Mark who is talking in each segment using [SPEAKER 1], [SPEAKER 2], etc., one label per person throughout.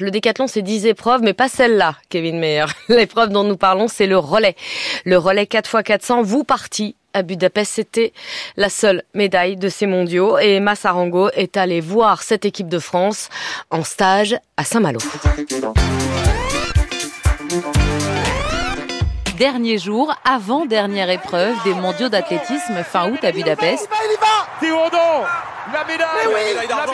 [SPEAKER 1] Le décathlon, c'est 10 épreuves, mais pas celle-là, Kevin Meyer. L'épreuve dont nous parlons, c'est le relais. Le relais 4x400, vous parti à Budapest, c'était la seule médaille de ces mondiaux et Emma Sarango est allée voir cette équipe de France en stage à Saint-Malo.
[SPEAKER 2] Dernier jour, avant-dernière épreuve des mondiaux d'athlétisme fin août à Budapest.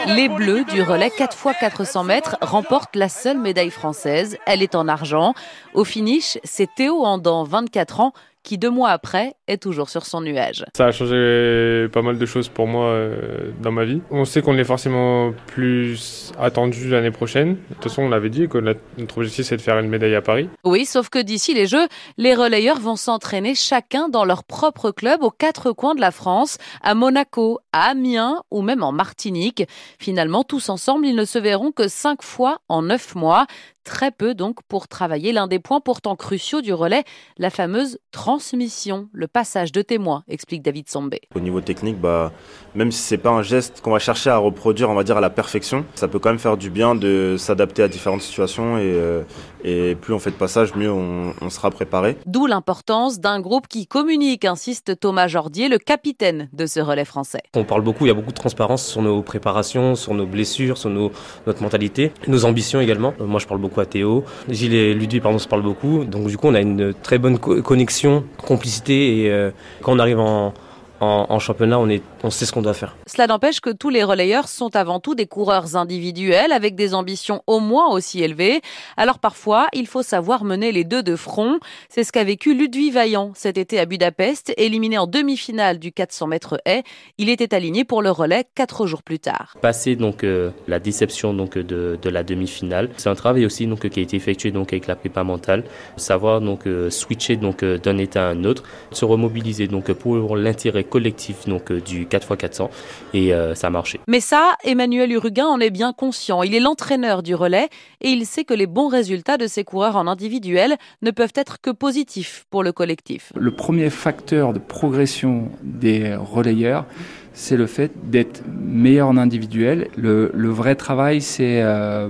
[SPEAKER 2] Les Bleus du relais 4 x 400 mètres remportent la seule médaille française. Elle est en argent. Au finish, c'est Théo Andan, 24 ans, qui deux mois après est toujours sur son nuage.
[SPEAKER 3] Ça a changé pas mal de choses pour moi euh, dans ma vie. On sait qu'on est forcément plus attendu l'année prochaine. De toute façon, on l'avait dit que notre objectif c'est de faire une médaille à Paris.
[SPEAKER 2] Oui, sauf que d'ici les Jeux, les relayeurs vont s'entraîner chacun dans leur propre club aux quatre coins de la France, à Monaco, à Amiens ou même en Martinique. Finalement, tous ensemble, ils ne se verront que cinq fois en neuf mois. Très peu donc pour travailler l'un des points pourtant cruciaux du relais, la fameuse transmission, le passage de témoins, explique David Sombé.
[SPEAKER 4] Au niveau technique, bah, même si c'est pas un geste qu'on va chercher à reproduire, on va dire à la perfection, ça peut quand même faire du bien de s'adapter à différentes situations et, euh, et plus on fait de passage, mieux on, on sera préparé.
[SPEAKER 2] D'où l'importance d'un groupe qui communique, insiste Thomas Jordier, le capitaine de ce relais français.
[SPEAKER 5] On parle beaucoup, il y a beaucoup de transparence sur nos préparations, sur nos blessures, sur nos, notre mentalité, nos ambitions également. Moi je parle beaucoup Théo. Gilles et Ludwig, pardon, se parlent beaucoup. Donc du coup, on a une très bonne connexion, complicité. Et euh, quand on arrive en, en, championnat, on, est, on sait ce qu'on doit faire.
[SPEAKER 2] Cela n'empêche que tous les relayeurs sont avant tout des coureurs individuels avec des ambitions au moins aussi élevées. Alors parfois, il faut savoir mener les deux de front. C'est ce qu'a vécu Ludwig Vaillant cet été à Budapest, éliminé en demi-finale du 400 mètres haies. Il était aligné pour le relais quatre jours plus tard.
[SPEAKER 5] Passer donc euh, la déception donc de, de la demi-finale, c'est un travail aussi donc qui a été effectué donc avec la prépa mentale, savoir donc euh, switcher donc euh, d'un état à un autre, se remobiliser donc pour l'intérêt collectif donc euh, du 4x400 et euh, ça a marché.
[SPEAKER 2] Mais ça, Emmanuel Uruguin en est bien conscient. Il est l'entraîneur du relais et il sait que les bons résultats de ses coureurs en individuel ne peuvent être que positifs pour le collectif.
[SPEAKER 6] Le premier facteur de progression des relayeurs, c'est le fait d'être meilleur en individuel. Le, le vrai travail, c'est euh,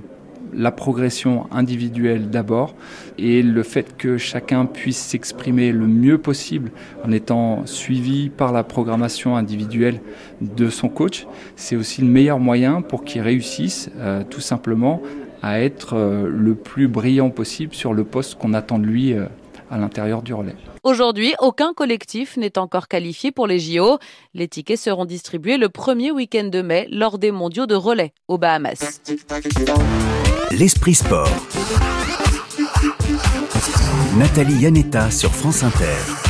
[SPEAKER 6] la progression individuelle d'abord et le fait que chacun puisse s'exprimer le mieux possible en étant suivi par la programmation individuelle de son coach, c'est aussi le meilleur moyen pour qu'il réussisse euh, tout simplement à être euh, le plus brillant possible sur le poste qu'on attend de lui euh, à l'intérieur du relais.
[SPEAKER 2] Aujourd'hui, aucun collectif n'est encore qualifié pour les JO. Les tickets seront distribués le premier week-end de mai lors des mondiaux de relais aux Bahamas.
[SPEAKER 7] L'esprit sport. Nathalie Yanetta sur France Inter.